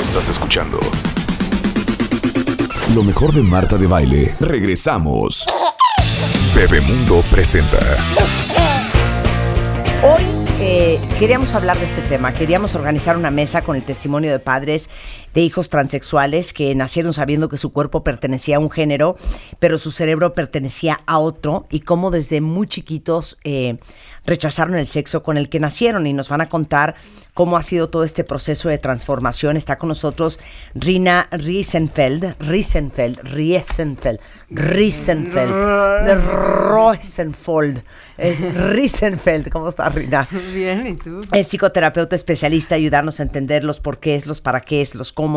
Estás escuchando lo mejor de Marta de Baile. Regresamos. Bebemundo presenta. Hoy eh, queríamos hablar de este tema, queríamos organizar una mesa con el testimonio de padres de hijos transexuales que nacieron sabiendo que su cuerpo pertenecía a un género, pero su cerebro pertenecía a otro y cómo desde muy chiquitos eh, rechazaron el sexo con el que nacieron y nos van a contar cómo ha sido todo este proceso de transformación. Está con nosotros Rina Riesenfeld, Riesenfeld, Riesenfeld, Riesenfeld, de Rosenfold. Es Riesenfeld. ¿Cómo estás, Rina? Bien, ¿y tú? Es psicoterapeuta especialista, ayudarnos a entender los porqués, los para qué, los cómo.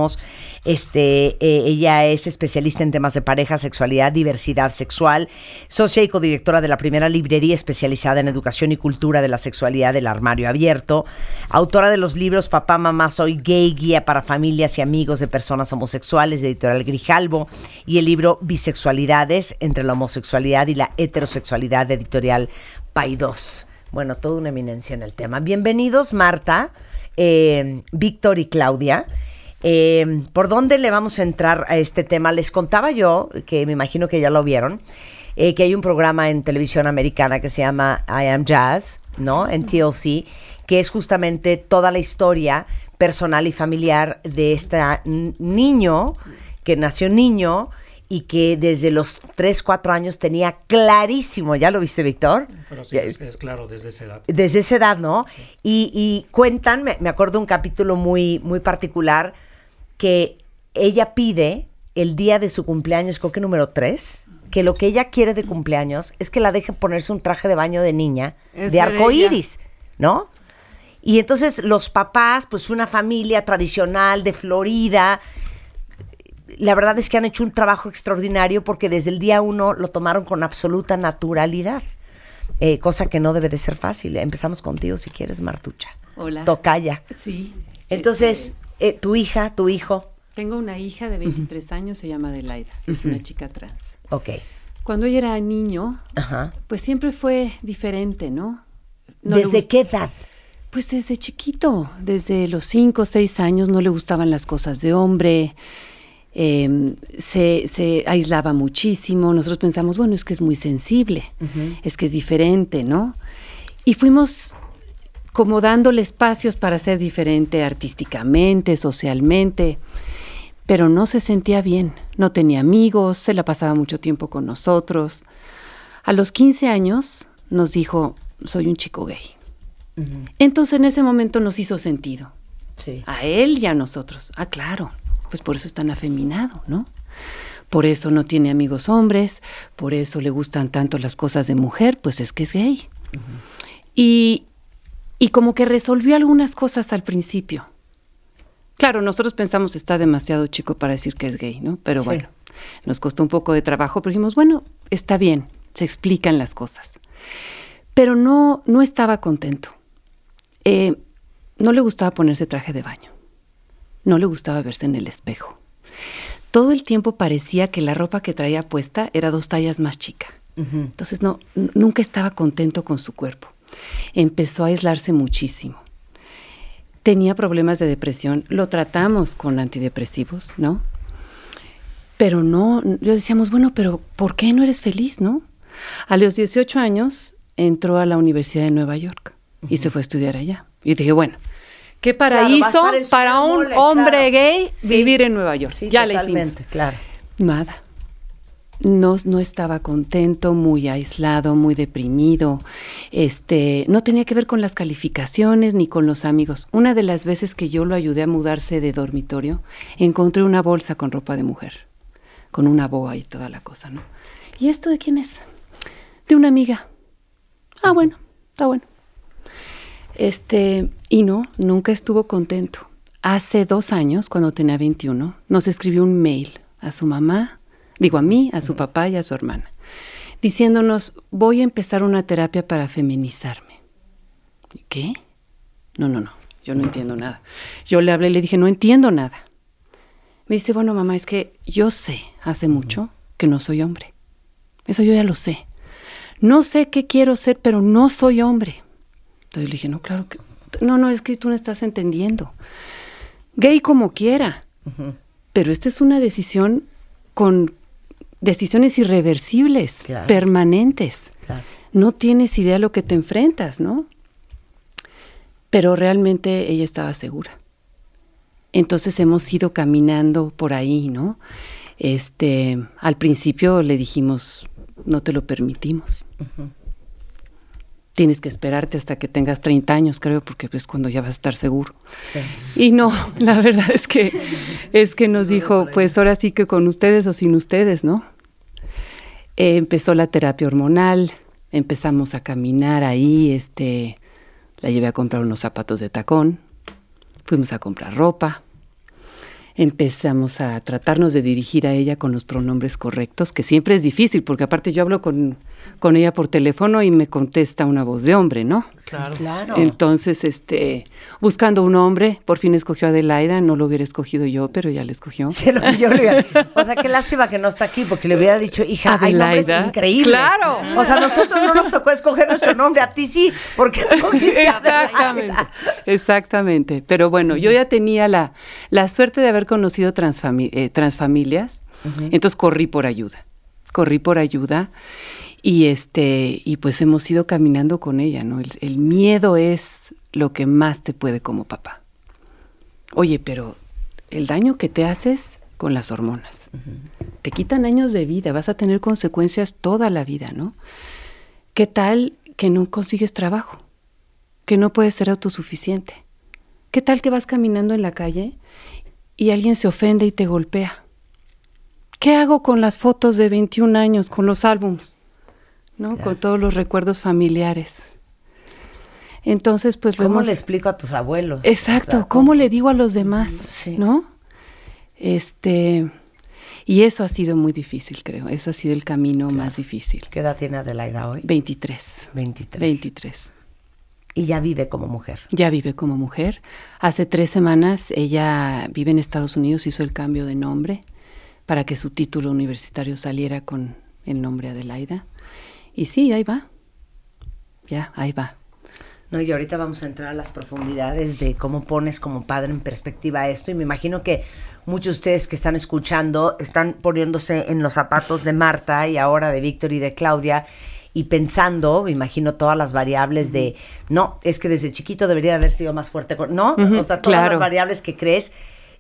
Este, eh, ella es especialista en temas de pareja, sexualidad, diversidad sexual, socia y codirectora de la primera librería especializada en educación y cultura de la sexualidad del armario abierto, autora de los libros Papá, Mamá, Soy Gay, Guía para Familias y Amigos de Personas Homosexuales de Editorial Grijalbo y el libro Bisexualidades entre la homosexualidad y la heterosexualidad de Editorial Paidós. Bueno, toda una eminencia en el tema. Bienvenidos, Marta, eh, Víctor y Claudia. Eh, ¿Por dónde le vamos a entrar a este tema? Les contaba yo, que me imagino que ya lo vieron, eh, que hay un programa en televisión americana que se llama I Am Jazz, ¿no? En TLC, que es justamente toda la historia personal y familiar de este niño, que nació niño y que desde los 3, 4 años tenía clarísimo, ¿ya lo viste, Víctor? Pero sí, es, es, claro, desde esa edad. Desde esa edad, ¿no? Y, y, cuentan, me, me, acuerdo un capítulo muy, muy particular, que ella pide el día de su cumpleaños, creo que número 3, que lo que ella quiere de cumpleaños es que la dejen ponerse un traje de baño de niña de arco iris, ¿no? Y entonces los papás, pues una familia tradicional de Florida, la verdad es que han hecho un trabajo extraordinario porque desde el día uno lo tomaron con absoluta naturalidad. Eh, cosa que no debe de ser fácil. Empezamos contigo si quieres, Martucha. Hola. Tocaya. Sí. Entonces, eh, tu hija, tu hijo. Tengo una hija de 23 años, se llama Adelaida. Es una chica trans. Ok. Cuando ella era niño, Ajá. pues siempre fue diferente, ¿no? no ¿Desde qué edad? Pues desde chiquito, desde los 5 o 6 años no le gustaban las cosas de hombre, eh, se, se, aislaba muchísimo, nosotros pensamos, bueno, es que es muy sensible, uh -huh. es que es diferente, ¿no? Y fuimos como dándole espacios para ser diferente artísticamente, socialmente, pero no se sentía bien, no tenía amigos, se la pasaba mucho tiempo con nosotros. A los 15 años nos dijo, soy un chico gay. Uh -huh. Entonces en ese momento nos hizo sentido. Sí. A él y a nosotros. Ah, claro, pues por eso es tan afeminado, ¿no? Por eso no tiene amigos hombres, por eso le gustan tanto las cosas de mujer, pues es que es gay. Uh -huh. Y, y como que resolvió algunas cosas al principio. Claro, nosotros pensamos está demasiado chico para decir que es gay, ¿no? Pero sí. bueno, nos costó un poco de trabajo, pero dijimos, bueno, está bien, se explican las cosas. Pero no, no estaba contento. Eh, no le gustaba ponerse traje de baño. No le gustaba verse en el espejo. Todo el tiempo parecía que la ropa que traía puesta era dos tallas más chica. Uh -huh. Entonces no, nunca estaba contento con su cuerpo. Empezó a aislarse muchísimo. Tenía problemas de depresión. Lo tratamos con antidepresivos, ¿no? Pero no, yo decíamos, bueno, pero ¿por qué no eres feliz, no? A los 18 años entró a la Universidad de Nueva York uh -huh. y se fue a estudiar allá. Y dije, bueno, qué paraíso claro, para un mole, hombre claro. gay sí. vivir en Nueva York. Sí, ya totalmente, le hicimos. claro. Nada. No, no, estaba contento, muy aislado, muy deprimido. Este, no tenía que ver con las calificaciones ni con los amigos. Una de las veces que yo lo ayudé a mudarse de dormitorio, encontré una bolsa con ropa de mujer, con una boa y toda la cosa, ¿no? ¿Y esto de quién es? De una amiga. Ah, bueno, está bueno. Este, y no, nunca estuvo contento. Hace dos años, cuando tenía 21, nos escribió un mail a su mamá, digo a mí, a su papá y a su hermana, diciéndonos, voy a empezar una terapia para feminizarme. ¿Qué? No, no, no, yo no entiendo nada. Yo le hablé y le dije, no entiendo nada. Me dice, bueno, mamá, es que yo sé hace mucho que no soy hombre. Eso yo ya lo sé. No sé qué quiero ser, pero no soy hombre. Entonces le dije, no, claro que... No, no, es que tú no estás entendiendo. gay como quiera. Pero esta es una decisión con decisiones irreversibles, permanentes. No tienes idea lo que te enfrentas, ¿no? Pero realmente ella estaba segura. Entonces hemos ido caminando por ahí, ¿no? Este, al principio le dijimos, no te lo permitimos. Tienes que esperarte hasta que tengas 30 años, creo, porque es cuando ya vas a estar seguro. Y no, la verdad es que es que nos dijo, pues ahora sí que con ustedes o sin ustedes, ¿no? Empezó la terapia hormonal, empezamos a caminar ahí, este, la llevé a comprar unos zapatos de tacón, fuimos a comprar ropa, empezamos a tratarnos de dirigir a ella con los pronombres correctos, que siempre es difícil, porque aparte yo hablo con, con ella por teléfono y me contesta una voz de hombre, ¿no? Claro. claro. Entonces, este, buscando un hombre, por fin escogió a Adelaida, no lo hubiera escogido yo, pero ya le escogió. Sí, lo que yo le O sea, qué lástima que no está aquí, porque le hubiera dicho, hija, Adelaida, hay nombres increíbles. Claro. O sea, a nosotros no nos tocó escoger nuestro nombre, a ti sí, porque escogiste Exactamente. Exactamente. Pero bueno, yo ya tenía la, la suerte de haber conocido eh, transfamilias, entonces corrí por ayuda. Corrí por ayuda y este, y pues hemos ido caminando con ella, ¿no? El, miedo es lo que más te puede como papá. Oye, pero el daño que te haces con las hormonas. Te quitan años de vida, vas a tener consecuencias toda la vida, ¿no? ¿Qué tal que no consigues trabajo? Que no puedes ser autosuficiente. ¿Qué tal que vas caminando en la calle y alguien se ofende y te golpea? ¿Qué hago con las fotos de 21 años, con los álbums? ¿No? Con todos los recuerdos familiares. Entonces, pues ¿Cómo le explico a tus abuelos? Exacto, ¿cómo le digo a los demás? ¿No? Este, y eso ha sido muy difícil, creo. Eso ha sido el camino más difícil. ¿Qué edad tiene Adelaida hoy? 23. 23. 23. Y ya vive como mujer. Ya vive como mujer. Hace tres semanas ella vive en Estados Unidos, hizo el cambio de nombre para que su título universitario saliera con el nombre Adelaida. Y sí, ahí va. Ya, ahí va. No, y ahorita vamos a entrar a las profundidades de cómo pones como padre en perspectiva esto. Y me imagino que muchos de ustedes que están escuchando están poniéndose en los zapatos de Marta y ahora de Víctor y de Claudia y pensando, me imagino todas las variables de, no, es que desde chiquito debería haber sido más fuerte, ¿no? o sea, todas las variables que crees,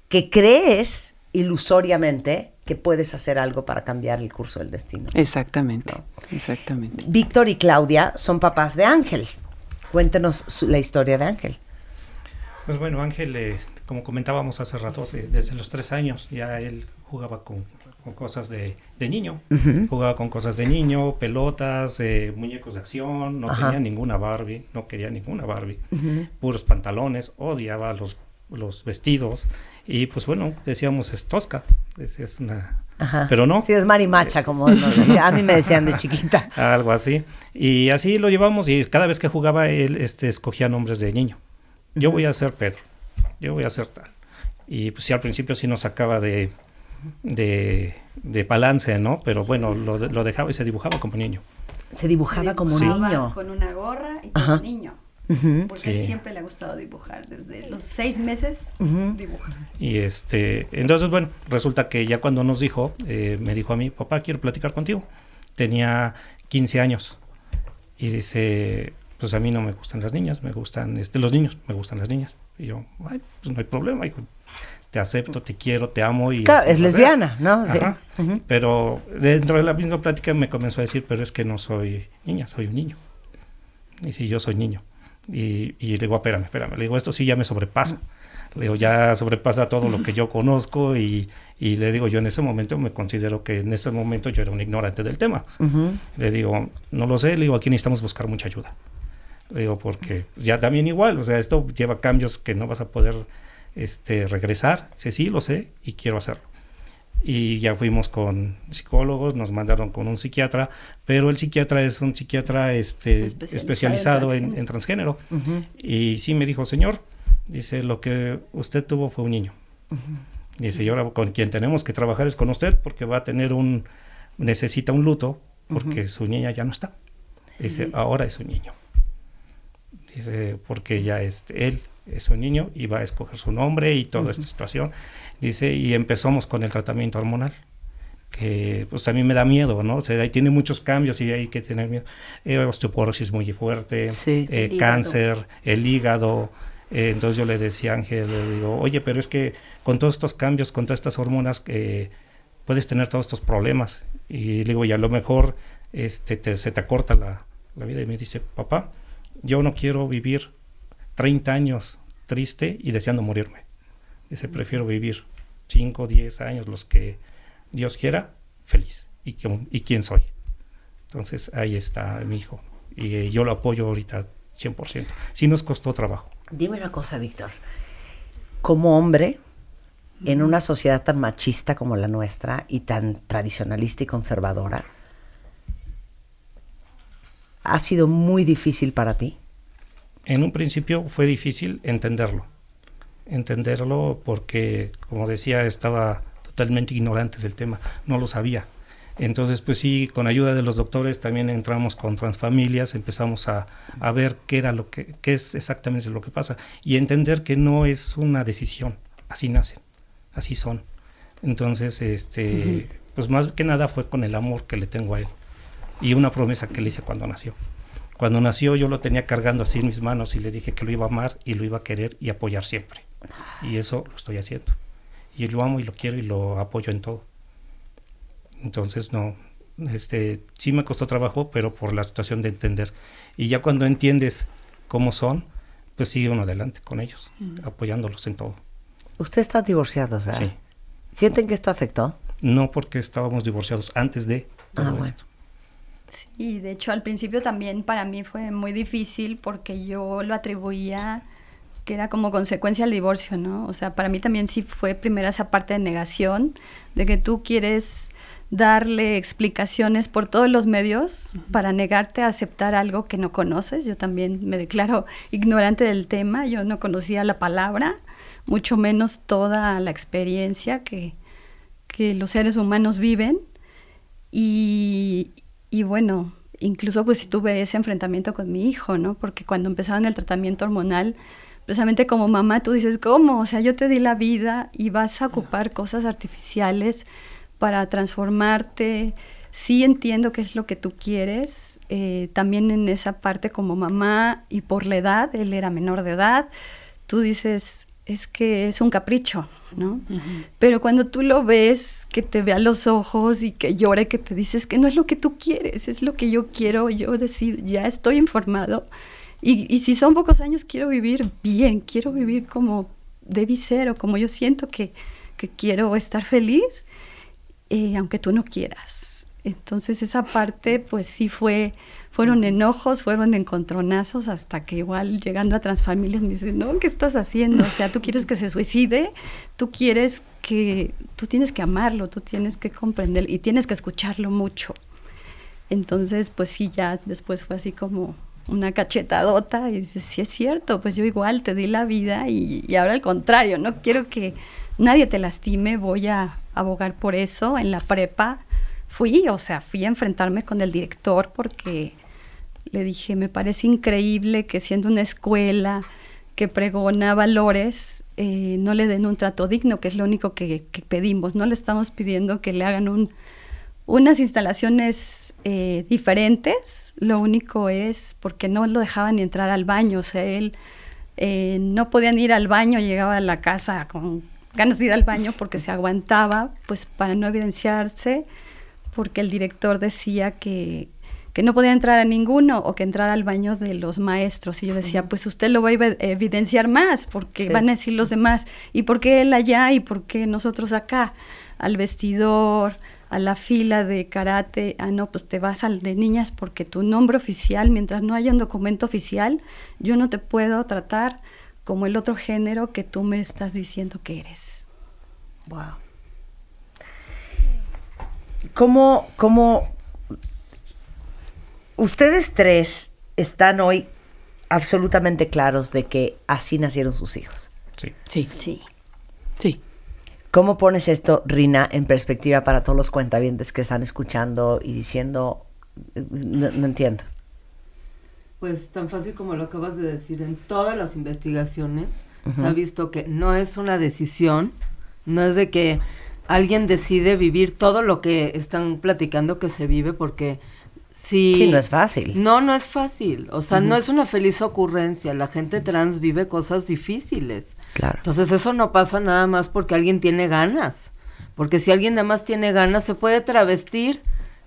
que crees ilusoriamente que puedes hacer algo para cambiar el curso del destino. Exactamente, exactamente. Víctor y Claudia son papás de Ángel. Cuéntenos la historia de Ángel. Pues bueno, Ángel, eh, como comentábamos hace rato, desde los tres años ya él jugaba con, cosas de, niño. Jugaba con cosas de niño, pelotas, eh, muñecos de acción, no tenía ninguna Barbie, no quería ninguna Barbie. Puros pantalones, odiaba los, los vestidos. Y pues bueno, decíamos es tosca, es, una... Pero no. Sí, es marimacha, como a mí me decían de chiquita. Algo así. Y así lo llevamos y cada vez que jugaba él este, escogía nombres de niño. Yo voy a ser Pedro, yo voy a ser tal. Y pues sí, al principio sí nos sacaba de, de, de balance, ¿no? Pero bueno, lo, lo, dejaba y se dibujaba como niño. Se dibujaba como niño. Con una gorra y como niño porque siempre le ha gustado dibujar, desde los seis meses dibuja. Y este, entonces bueno, resulta que ya cuando nos dijo, eh, me dijo a mí, papá, quiero platicar contigo. Tenía 15 años y dice, pues a mí no me gustan las niñas, me gustan este, los niños, me gustan las niñas. Y yo, Ay, pues no hay problema, hijo, te acepto, te quiero, te amo. Y claro, es lesbiana, ¿no? Sí. Pero dentro de la misma plática me comenzó a decir, pero es que no soy niña, soy un niño. Y si yo soy niño. Y, y, le digo, espérame, espérame. Le digo, esto sí ya me sobrepasa. Le digo, ya sobrepasa todo lo que yo conozco y, y, le digo, yo en ese momento me considero que en ese momento yo era un ignorante del tema. Le digo, no lo sé, le digo, aquí necesitamos buscar mucha ayuda. Le digo, porque ya también igual, o sea, esto lleva cambios que no vas a poder este, regresar. Sí, sí, lo sé y quiero hacerlo y ya fuimos con psicólogos, nos mandaron con un psiquiatra, pero el psiquiatra es un psiquiatra este, especializado, en, transgénero. Y sí me dijo, señor, dice, lo que usted tuvo fue un niño. Dice, y ahora con quien tenemos que trabajar es con usted porque va a tener un, necesita un luto porque su niña ya no está. Dice, ahora es un niño. Dice, porque ya este, él es un niño y va a escoger su nombre y toda esta situación. Dice, y empezamos con el tratamiento hormonal que pues a mí me da miedo, ¿no? O sea, ahí tiene muchos cambios y hay que tener miedo. Eh, osteoporosis muy fuerte, eh, cáncer, el hígado. Eh, entonces yo le decía a Ángel, le digo, oye, pero es que con todos estos cambios, con todas estas hormonas, puedes tener todos estos problemas. Y le digo, y a lo mejor este, se te acorta la, la vida. Y me dice, papá, yo no quiero vivir 30 años triste y deseando morirme. Dice, prefiero vivir 5, 10 años, los que Dios quiera, feliz. ¿Y, y quién soy? Entonces ahí está mi hijo. Y eh, yo lo apoyo ahorita 100%. Sí nos costó trabajo. Dime una cosa, Víctor. Como hombre, en una sociedad tan machista como la nuestra y tan tradicionalista y conservadora, ¿ha sido muy difícil para ti? En un principio fue difícil entenderlo. Entenderlo porque, como decía, estaba totalmente ignorante del tema, no lo sabía. Entonces, pues sí, con ayuda de los doctores también entramos con transfamilias, empezamos a, a, ver qué era lo que, qué es exactamente lo que pasa y entender que no es una decisión, así nacen, así son. Entonces, este, pues más que nada fue con el amor que le tengo a él y una promesa que le hice cuando nació. Cuando nació yo lo tenía cargando así en mis manos y le dije que lo iba a amar y lo iba a querer y apoyar siempre. Y eso lo estoy haciendo y lo amo y lo quiero y lo apoyo en todo. Entonces, no, este, sí me costó trabajo, pero por la situación de entender. Y ya cuando entiendes cómo son, pues sigue uno adelante con ellos, apoyándolos en todo. Usted está divorciado, ¿verdad? Sí. ¿Sienten que esto afectó? No, porque estábamos divorciados antes de todo ah, bueno. esto. Sí, de hecho al principio también para mí fue muy difícil porque yo lo atribuía que era como consecuencia del divorcio, ¿no? O sea, para mí también sí fue primero esa parte de negación, de que tú quieres darle explicaciones por todos los medios para negarte a aceptar algo que no conoces. Yo también me declaro ignorante del tema, yo no conocía la palabra, mucho menos toda la experiencia que, que los seres humanos viven. Y, y bueno, incluso pues tuve ese enfrentamiento con mi hijo, ¿no? Porque cuando empezaban el tratamiento hormonal, precisamente como mamá tú dices, ¿cómo? O sea, yo te di la vida y vas a ocupar cosas artificiales para transformarte. Sí entiendo qué es lo que tú quieres, eh, también en esa parte como mamá y por la edad, él era menor de edad, tú dices, es que es un capricho, ¿no? Pero cuando tú lo ves, que te vea los ojos y que llore, que te dices que no es lo que tú quieres, es lo que yo quiero, yo decido, ya estoy informado, y, si son pocos años, quiero vivir bien, quiero vivir como debí ser o como yo siento que, quiero estar feliz, eh, aunque tú no quieras. Entonces esa parte pues sí fue, fueron enojos, fueron encontronazos, hasta que igual llegando a Transfamilias me dicen, no, ¿qué estás haciendo? O sea, tú quieres que se suicide, tú quieres que, tú tienes que amarlo, tú tienes que comprender y tienes que escucharlo mucho. Entonces pues sí, ya después fue así como una cachetadota y dices, sí es cierto, pues yo igual te di la vida y, ahora al contrario, no quiero que nadie te lastime, voy a abogar por eso. En la prepa fui, o sea, fui a enfrentarme con el director porque le dije, me parece increíble que siendo una escuela que pregona valores, eh, no le den un trato digno, que es lo único que, pedimos. No le estamos pidiendo que le hagan un, unas instalaciones eh, diferentes, lo único es porque no lo dejaban ni entrar al baño, o sea, él eh, no podían ir al baño, llegaba a la casa con ganas de ir al baño porque se aguantaba, pues para no evidenciarse, porque el director decía que, que no podía entrar a ninguno o que entrara al baño de los maestros. Y yo decía, pues usted lo va a evidenciar más, porque van a decir los demás, ¿y por qué él allá y por qué nosotros acá? Al vestidor, a la fila de karate, ah, no, pues te vas al de niñas porque tu nombre oficial, mientras no haya un documento oficial, yo no te puedo tratar como el otro género que tú me estás diciendo que eres. Wow. ¿Cómo, cómo ustedes tres están hoy absolutamente claros de que así nacieron sus hijos? Sí. Sí. Sí. Sí. ¿Cómo pones esto, Rina, en perspectiva para todos los cuentavientes que están escuchando y diciendo, no, entiendo? Pues tan fácil como lo acabas de decir, en todas las investigaciones se ha visto que no es una decisión, no es de que alguien decide vivir todo lo que están platicando que se vive porque Sí, no es fácil. no, no es fácil. O sea, no es una feliz ocurrencia. La gente trans vive cosas difíciles. Claro. Entonces eso no pasa nada más porque alguien tiene ganas. Porque si alguien nada más tiene ganas, se puede travestir.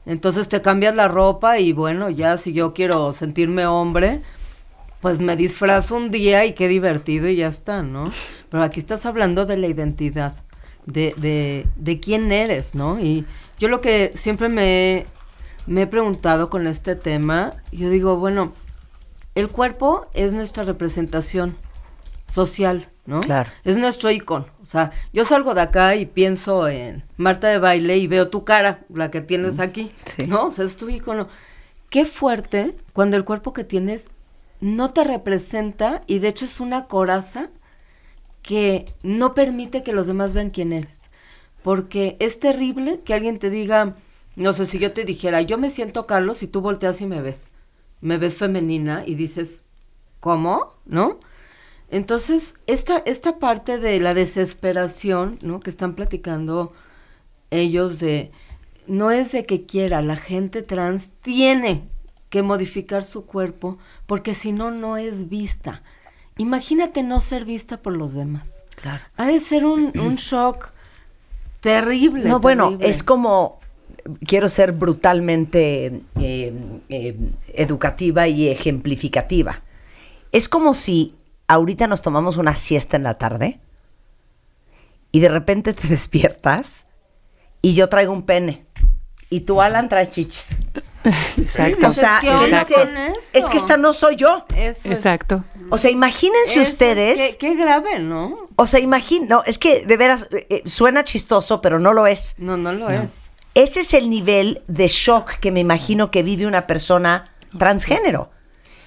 Entonces te cambias la ropa y bueno, ya si yo quiero sentirme hombre, pues me disfrazo un día y qué divertido y ya está, ¿no? Pero aquí estás hablando de la identidad, de, de, de quién eres, ¿no? Y yo lo que siempre me, me he preguntado con este tema, yo digo, bueno, el cuerpo es nuestra representación social, ¿no? Claro. Es nuestro icono. O sea, yo salgo de acá y pienso en Marta de baile y veo tu cara, la que tienes aquí, Sí. ¿no? O sea, es tu icono. Qué fuerte cuando el cuerpo que tienes no te representa y de hecho es una coraza que no permite que los demás vean quién eres. Porque es terrible que alguien te diga, no sé, si yo te dijera, yo me siento Carlos y tú volteas y me ves. Me ves femenina y dices, ¿cómo? ¿No? Entonces, esta, esta parte de la desesperación, ¿no? Que están platicando ellos de, no es de que quiera, la gente trans tiene que modificar su cuerpo porque si no, no es vista. Imagínate no ser vista por los demás. Claro. Ha de ser un, un shock terrible. No, bueno, es como, quiero ser brutalmente eh, eh, educativa y ejemplificativa. Es como si ahorita nos tomamos una siesta en la tarde y de repente te despiertas y yo traigo un pene y tú, Alan, traes chichis. Exacto. O sea, ¿qué le onda dices, es que esta no soy yo. Eso es- Exacto. O sea, imagínense ustedes, Qué, qué grave, ¿no? o sea, imagín, no, es que de veras eh, eh, suena chistoso, pero no lo es. No, no lo es. Ese es el nivel de shock que me imagino que vive una persona transgénero.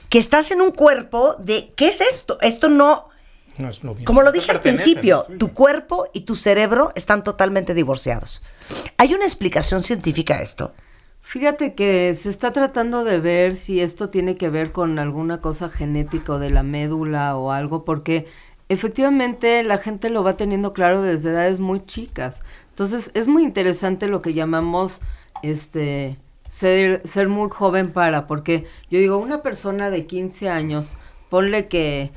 Que estás en un cuerpo de, ¿qué es esto? Esto no, No es lo mismo. como lo No dije al principio, tu cuerpo y tu cerebro están totalmente divorciados. ¿Hay una explicación científica a esto? Fíjate que se está tratando de ver si esto tiene que ver con alguna cosa genética o de la médula o algo, porque efectivamente la gente lo va teniendo claro desde edades muy chicas. Entonces es muy interesante lo que llamamos este ser, ser muy joven para, porque yo digo, una persona de 15 años, ponle que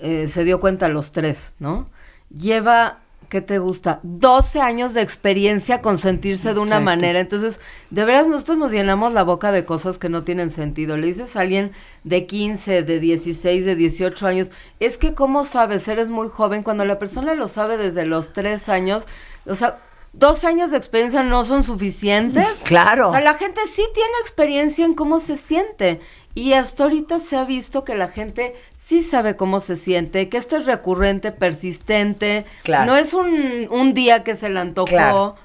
eh, se dio cuenta a los tres, ¿no? Lleva, ¿qué te gusta? 12 años de experiencia con sentirse de una manera. Entonces, de veras nosotros nos llenamos la boca de cosas que no tienen sentido. Le dices a alguien de 15, de 16, de 18 años, es que ¿cómo sabes? Eres muy joven. Cuando la persona lo sabe desde los 3 años, o sea, dos años de experiencia no son suficientes. Claro. O sea, la gente sí tiene experiencia en cómo se siente. Y hasta ahorita se ha visto que la gente sí sabe cómo se siente, que esto es recurrente, persistente. Claro. No es un, un día que se le antojó. Claro.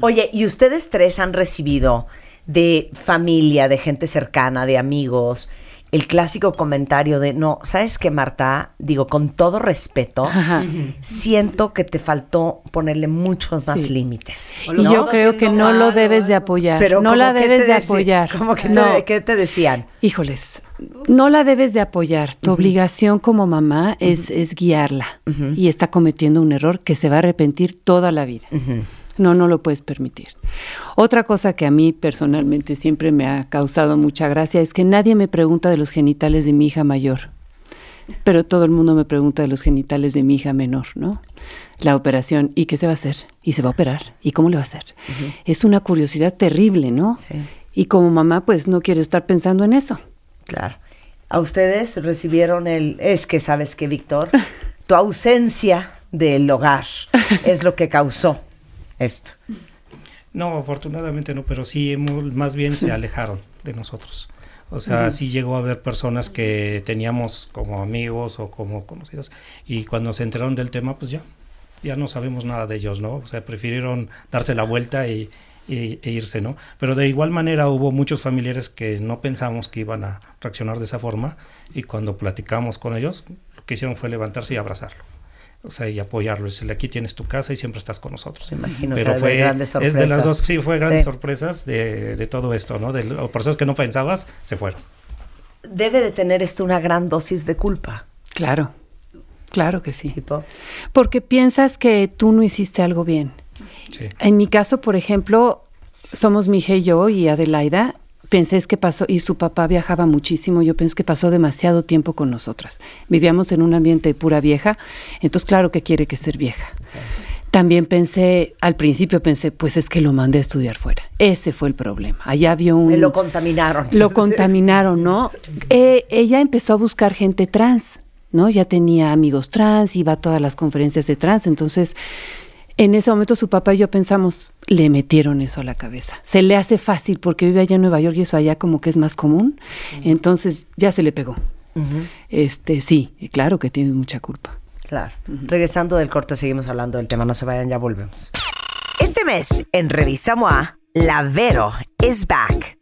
Oye, ¿y ustedes tres han recibido de familia, de gente cercana, de amigos, el clásico comentario de, no, ¿sabes qué, Marta? Digo, con todo respeto, Ajá. siento que te faltó ponerle muchos más Sí. límites. Y yo creo que no lo debes de apoyar. Pero no ¿cómo la qué te debes de apoyar. ¿Cómo que te, No. qué te decían? Híjoles, no la debes de apoyar. Tu obligación como mamá es, es guiarla. Y está cometiendo un error que se va a arrepentir toda la vida. No, no lo puedes permitir. Otra cosa que a mí personalmente siempre me ha causado mucha gracia es que nadie me pregunta de los genitales de mi hija mayor. Pero todo el mundo me pregunta de los genitales de mi hija menor, ¿no? La operación, ¿y qué se va a hacer? ¿Y se va a operar? ¿Y cómo le va a hacer? Es una curiosidad terrible, ¿no? Sí. Y como mamá, pues no quiere estar pensando en eso. Claro. ¿A ustedes recibieron el... Es que sabes que, Víctor, tu ausencia del hogar es lo que causó esto. No, afortunadamente no, pero sí hemos- más bien se alejaron de nosotros. O sea, sí llegó a haber personas que teníamos como amigos o como conocidos y cuando se enteraron del tema, pues ya, ya no sabemos nada de ellos, ¿no? O sea, prefirieron darse la vuelta y, y- e irse, ¿no? Pero de igual manera hubo muchos familiares que no pensamos que iban a reaccionar de esa forma y cuando platicamos con ellos, lo que hicieron fue levantarse y abrazarlo. O sea, y apoyarlo, decirle, aquí tienes tu casa y siempre estás con nosotros. Me imagino Pero que fue de grandes es de sorpresas. las dos, sí, fue grandes Sí. sorpresas de, de todo esto, ¿no? De personas que no pensabas se fueron. debe de tener esto una gran dosis de culpa. Claro, claro que sí. Tipo, Porque piensas que tú no hiciste algo bien. Sí. En mi caso, por ejemplo, somos mi hija y yo y Adelaida. Pensé es que pasó, y su papá viajaba muchísimo, yo pensé que pasó demasiado tiempo con nosotras. Vivíamos en un ambiente de pura vieja, entonces claro que quiere que ser vieja. También pensé, al principio pensé, pues es que lo mandé a estudiar fuera. Ese fue el problema. Allá vio un... me lo contaminaron. Lo contaminaron, ¿no? Eh, ella empezó a buscar gente trans, ¿no? Ya tenía amigos trans, iba a todas las conferencias de trans, entonces en ese momento su papá y yo pensamos, le metieron eso a la cabeza. Se le hace fácil porque vive allá en Nueva York y eso allá como que es más común, entonces ya se le pegó. Este, sí, claro que tiene mucha culpa. Claro. Regresando del corte, seguimos hablando del tema. No se vayan, ya volvemos. Este mes, en Revista MOA, la Vero is back.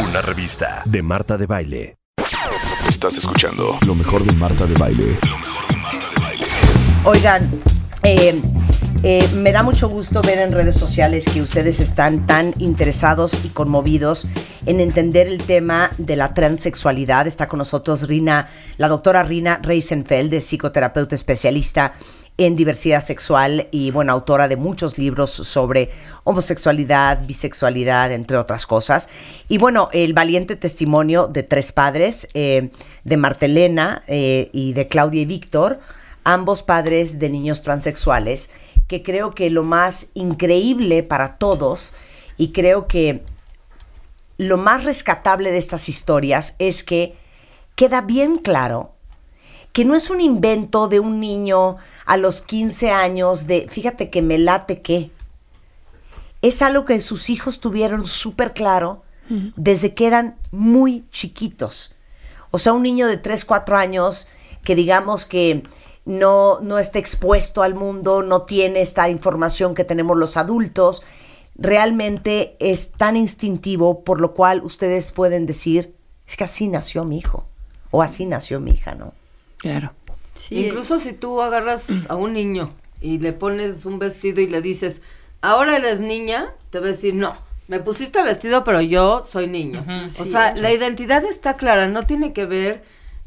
Una revista de Marta de Baile. Estás escuchando lo mejor de Marta de Baile. Oigan, eh, eh, me da mucho gusto ver en redes sociales que ustedes están tan interesados y conmovidos en entender el tema de la transexualidad. Está con nosotros Rina, la doctora Rina Reisenfeld, de psicoterapeuta especialista en diversidad sexual y, bueno, autora de muchos libros sobre homosexualidad, bisexualidad, entre otras cosas. Y, bueno, el valiente testimonio de tres padres, eh, de Martelena eh, y de Claudia y Víctor, ambos padres de niños transexuales, que creo que lo más increíble para todos y creo que lo más rescatable de estas historias es que queda bien claro que no es un invento de un niño a los 15 años de, fíjate que me late que. Es algo que sus hijos tuvieron súper claro desde que eran muy chiquitos. O sea, un niño de 3, 4 años que digamos que no, no está expuesto al mundo, no tiene esta información que tenemos los adultos, realmente es tan instintivo por lo cual ustedes pueden decir, es que así nació mi hijo o así nació mi hija, ¿no? Claro. Sí, Incluso si tú agarras a un niño y le pones un vestido y le dices, ahora eres niña, te va a decir, no, me pusiste vestido, pero yo soy niño. o Sí, sea, la identidad está clara, no tiene que ver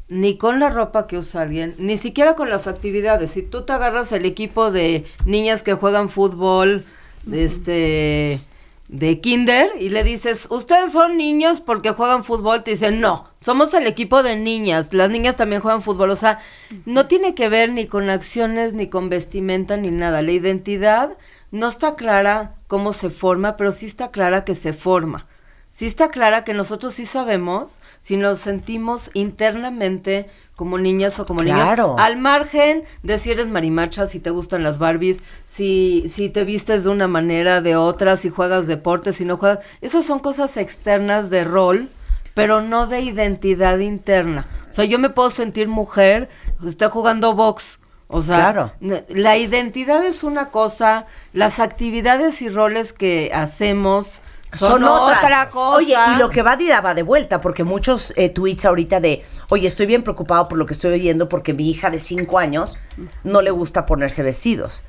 ni con la ropa que usa alguien, ni siquiera con las actividades. Si tú te agarras el equipo de niñas que juegan fútbol, de este de kinder y le dices, "Ustedes son niños porque juegan fútbol." Te dicen, "No, somos el equipo de niñas. Las niñas también juegan fútbol." O sea, no tiene que ver ni con acciones ni con vestimenta ni nada. La identidad no está clara cómo se forma, pero sí está clara que se forma. Sí está clara que nosotros sí sabemos si nos sentimos internamente como niñas o como Claro. niños. Al margen de si eres marimacha, si te gustan las Barbies, si, si te vistes de una manera, de otra, si juegas deporte, si no juegas. Esas son cosas externas de rol, pero no de identidad interna. O sea, yo me puedo sentir mujer, esté jugando box. O sea, Claro. la identidad es una cosa, las actividades y roles que hacemos son, otras. otra cosa. Oye, y lo que va de ida va de vuelta, porque muchos eh, tweets ahorita de, oye, estoy bien preocupado por lo que estoy oyendo porque mi hija de 5 años no le gusta ponerse vestidos.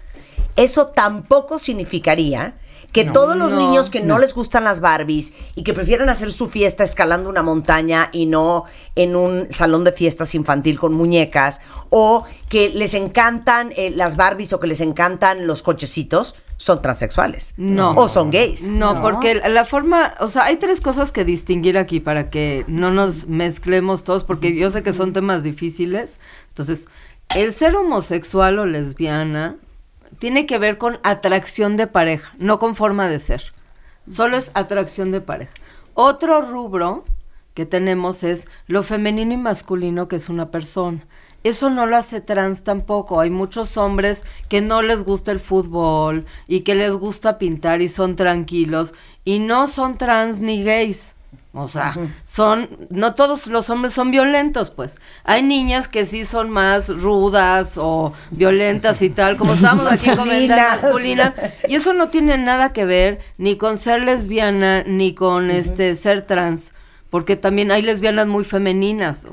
Eso tampoco significaría que todos los No, niños que no, les gustan las Barbies y que prefieren hacer su fiesta escalando una montaña y no en un salón de fiestas infantil con muñecas, o que les encantan eh, las Barbies o que les encantan los cochecitos, son transexuales. No. O son gays. No, No. porque la forma, o sea, hay tres cosas que distinguir aquí para que no nos mezclemos todos, porque yo sé que son temas difíciles. Entonces, el ser homosexual o lesbiana tiene que ver con atracción de pareja, no con forma de ser. Solo es atracción de pareja. Otro rubro que tenemos es lo femenino y masculino que es una persona. Eso no lo hace trans tampoco. Hay muchos hombres que no les gusta el fútbol y que les gusta pintar y son tranquilos y no son trans ni gays. O sea, son, no todos los hombres son violentos, pues. Hay niñas que sí son más rudas o violentas y tal, como estábamos aquí comentando, masculinas. Y eso no tiene nada que ver ni con ser lesbiana, ni con este ser trans. Porque también hay lesbianas muy femeninas.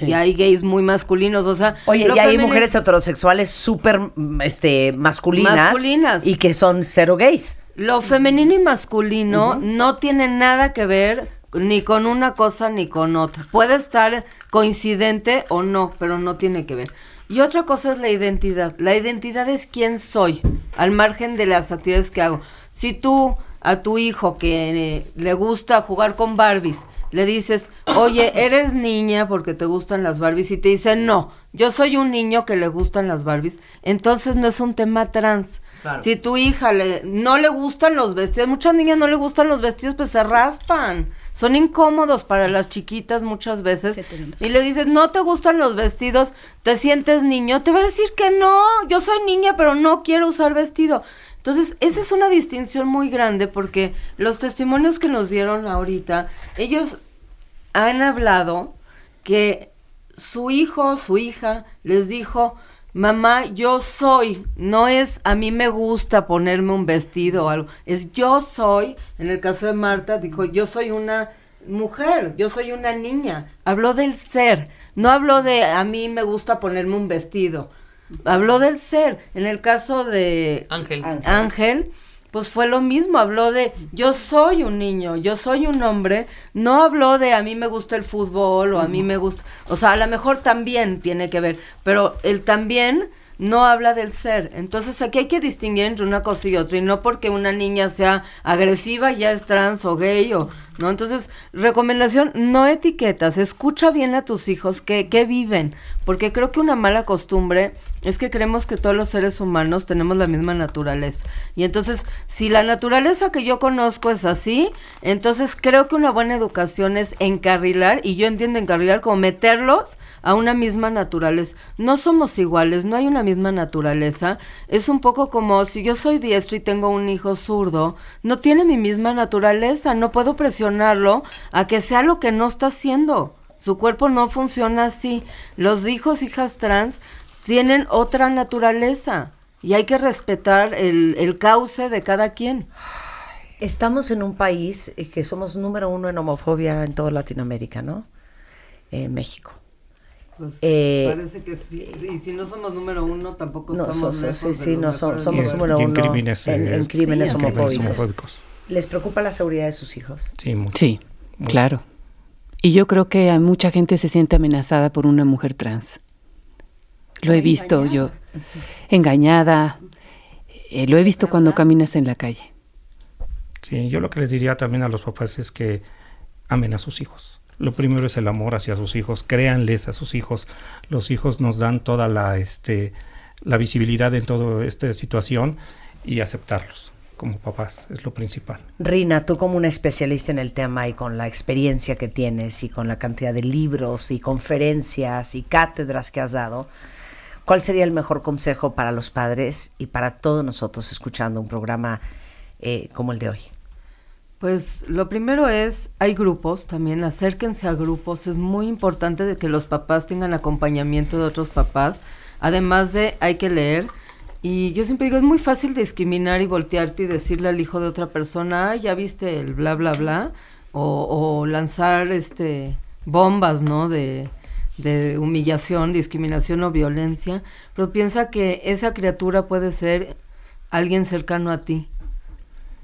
Y hay gays muy masculinos, o sea... Oye, y hay mujeres heterosexuales súper este, masculinas, masculinas. Y que son cero gays. Lo femenino y masculino no tiene nada que ver ni con una cosa ni con otra. Puede estar coincidente o no, pero no tiene que ver. Y otra cosa es la identidad. La identidad es quién soy, al margen de las actividades que hago. Si tú a tu hijo que eh, le gusta jugar con Barbies, le dices, oye, eres niña porque te gustan las Barbies, y te dice, no, yo soy un niño que le gustan las Barbies, entonces no es un tema trans. Si tu hija le, no le gustan los vestidos, muchas niñas no le gustan los vestidos, pues se raspan son incómodos para las chiquitas muchas veces. y le dices, no te gustan los vestidos, te sientes niño, te va a decir que no, yo soy niña, pero no quiero usar vestido. Entonces, esa es una distinción muy grande porque los testimonios que nos dieron ahorita, ellos han hablado que su hijo, su hija, les dijo, mamá, yo soy, no es a mí me gusta ponerme un vestido o algo, es yo soy, en el caso de Marta, dijo, yo soy una mujer, yo soy una niña, habló del ser, no habló de a mí me gusta ponerme un vestido, habló del ser, en el caso de Ángel, Ángel pues fue lo mismo, habló de yo soy un niño, yo soy un hombre, no habló de a mí me gusta el fútbol o a mí me gusta, o sea, a lo mejor también tiene que ver, pero él también no habla del ser. Entonces aquí hay que distinguir entre una cosa y otra y no porque una niña sea agresiva ya es trans o gay o no. Entonces, recomendación, no etiquetas, escucha bien a tus hijos que, que viven, porque creo que una mala costumbre es que creemos que todos los seres humanos tenemos la misma naturaleza. Y entonces, si la naturaleza que yo conozco es así, entonces creo que una buena educación es encarrilar, y yo entiendo encarrilar como meterlos a una misma naturaleza. No somos iguales, no hay una misma naturaleza. Es un poco como si yo soy diestro y tengo un hijo zurdo, no tiene mi misma naturaleza, no puedo presionarlo a que sea lo que no está haciendo. Su cuerpo no funciona así. Los hijos, hijas trans tienen otra naturaleza y hay que respetar el, cauce de cada quien. Estamos en un país eh, que somos número uno en homofobia en toda Latinoamérica, ¿no? En México. Pues eh, parece que sí. Y si no somos número uno, tampoco no, estamos Sí, sí, no, somos número uno en crímenes, en, crímenes, homofóbicos. ¿Les preocupa la seguridad de sus hijos? Sí, mucho. Sí, claro. Y yo creo que mucha gente se siente amenazada por una mujer trans. Lo he visto yo, engañada, eh, lo he visto cuando caminas en la calle. Sí, yo lo que les diría también a los papás es que amen a sus hijos. Lo primero es el amor hacia sus hijos, créanles a sus hijos. Los hijos nos dan toda la, este, la visibilidad en toda esta situación y aceptarlos como papás es lo principal. Rina, tú como una especialista en el tema y con la experiencia que tienes y con la cantidad de libros y conferencias y cátedras que has dado, ¿Cuál sería el mejor consejo para los padres y para todos nosotros escuchando un programa eh, como el de hoy? Pues lo primero es, hay grupos también, acérquense a grupos, es muy importante de que los papás tengan acompañamiento de otros papás, además de hay que leer, y yo siempre digo, es muy fácil discriminar y voltearte y decirle al hijo de otra persona, ya viste el bla, bla, bla, o, o lanzar este bombas, ¿no? De, de humillación, discriminación o violencia, pero piensa que esa criatura puede ser alguien cercano a ti.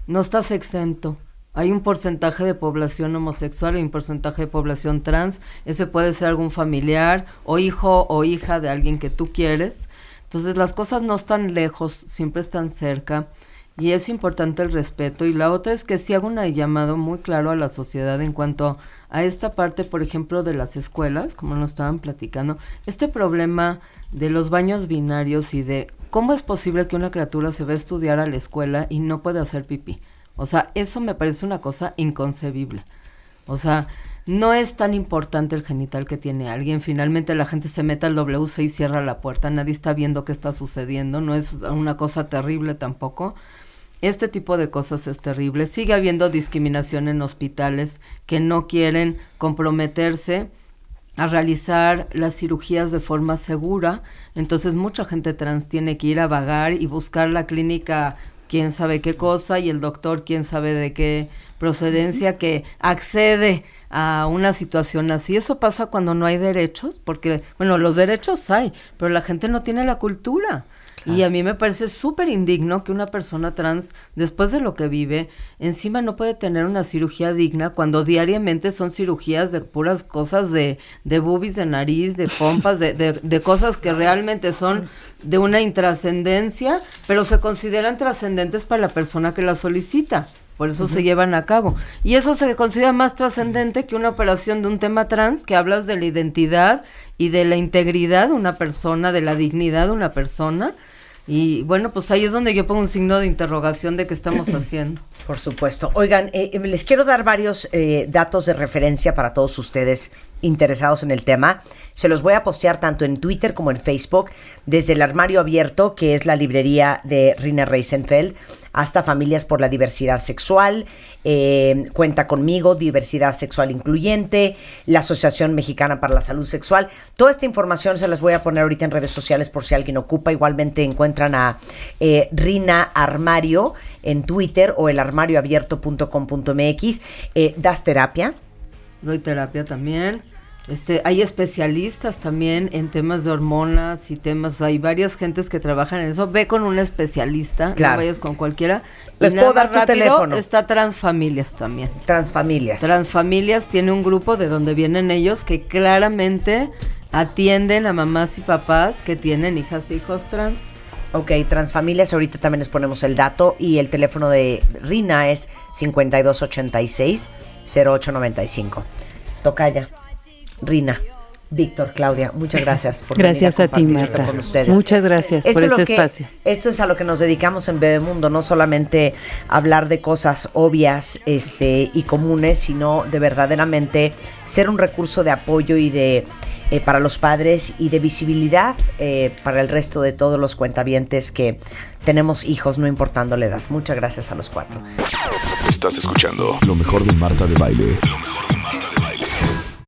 No estás exento. Hay un porcentaje de población homosexual y un porcentaje de población trans. Ese puede ser algún familiar o hijo o hija de alguien que tú quieres. Entonces las cosas no están lejos, siempre están cerca y es importante el respeto. Y la otra es que si hago un llamado muy claro a la sociedad en cuanto a esta parte, por ejemplo, de las escuelas, como nos estaban platicando, este problema de los baños binarios y de cómo es posible que una criatura se va a estudiar a la escuela y no puede hacer pipí. O sea, eso me parece una cosa inconcebible. O sea, no es tan importante el genital que tiene alguien. Finalmente la gente se mete al WC y cierra la puerta. Nadie está viendo qué está sucediendo. No es una cosa terrible tampoco. Este tipo de cosas es terrible. Sigue habiendo discriminación en hospitales que no quieren comprometerse a realizar las cirugías de forma segura. Entonces mucha gente trans tiene que ir a vagar y buscar la clínica quién sabe qué cosa y el doctor quién sabe de qué procedencia que accede a una situación así. Eso pasa cuando no hay derechos, porque, bueno, los derechos hay, pero la gente no tiene la cultura. Y a mí me parece súper indigno que una persona trans, después de lo que vive, encima no puede tener una cirugía digna cuando diariamente son cirugías de puras cosas de, de boobies, de nariz, de pompas, de, de, de cosas que realmente son de una intrascendencia, pero se consideran trascendentes para la persona que la solicita. Por eso se llevan a cabo. Y eso se considera más trascendente que una operación de un tema trans, que hablas de la identidad y de la integridad de una persona, de la dignidad de una persona, y bueno, pues ahí es donde yo pongo un signo de interrogación de qué estamos haciendo. Por supuesto. Oigan, eh, les quiero dar varios eh, datos de referencia para todos ustedes interesados en el tema. Se los voy a postear tanto en Twitter como en Facebook, desde el armario abierto, que es la librería de Rina Reisenfeld, hasta Familias por la Diversidad Sexual, eh, Cuenta conmigo, Diversidad Sexual Incluyente, la Asociación Mexicana para la Salud Sexual. Toda esta información se las voy a poner ahorita en redes sociales por si alguien ocupa. Igualmente encuentran a eh, Rina Armario en Twitter o el armarioabierto.com.mx. Eh, ¿Das terapia? Doy terapia también. Este, hay especialistas también en temas de hormonas y temas, hay varias gentes que trabajan en eso. Ve con un especialista, no vayas con cualquiera. Les puedo dar tu teléfono. Está Transfamilias también. Transfamilias. Transfamilias tiene un grupo de donde vienen ellos que claramente atienden a mamás y papás que tienen hijas e hijos trans. Ok, Transfamilias, ahorita también les ponemos el dato y el teléfono de Rina es 5286 0895. Tocaya. Rina. Víctor, Claudia, muchas gracias por gracias a, ti, Marta. Con ustedes. Muchas gracias por este espacio. Esto es a lo que nos dedicamos en Bebemundo, no solamente hablar de cosas obvias este, y comunes, sino de verdaderamente ser un recurso de apoyo y de eh, para los padres y de visibilidad eh, para el resto de todos los cuentavientes que tenemos hijos, no importando la edad. Muchas gracias a los cuatro. Estás escuchando lo mejor de Marta de Baile.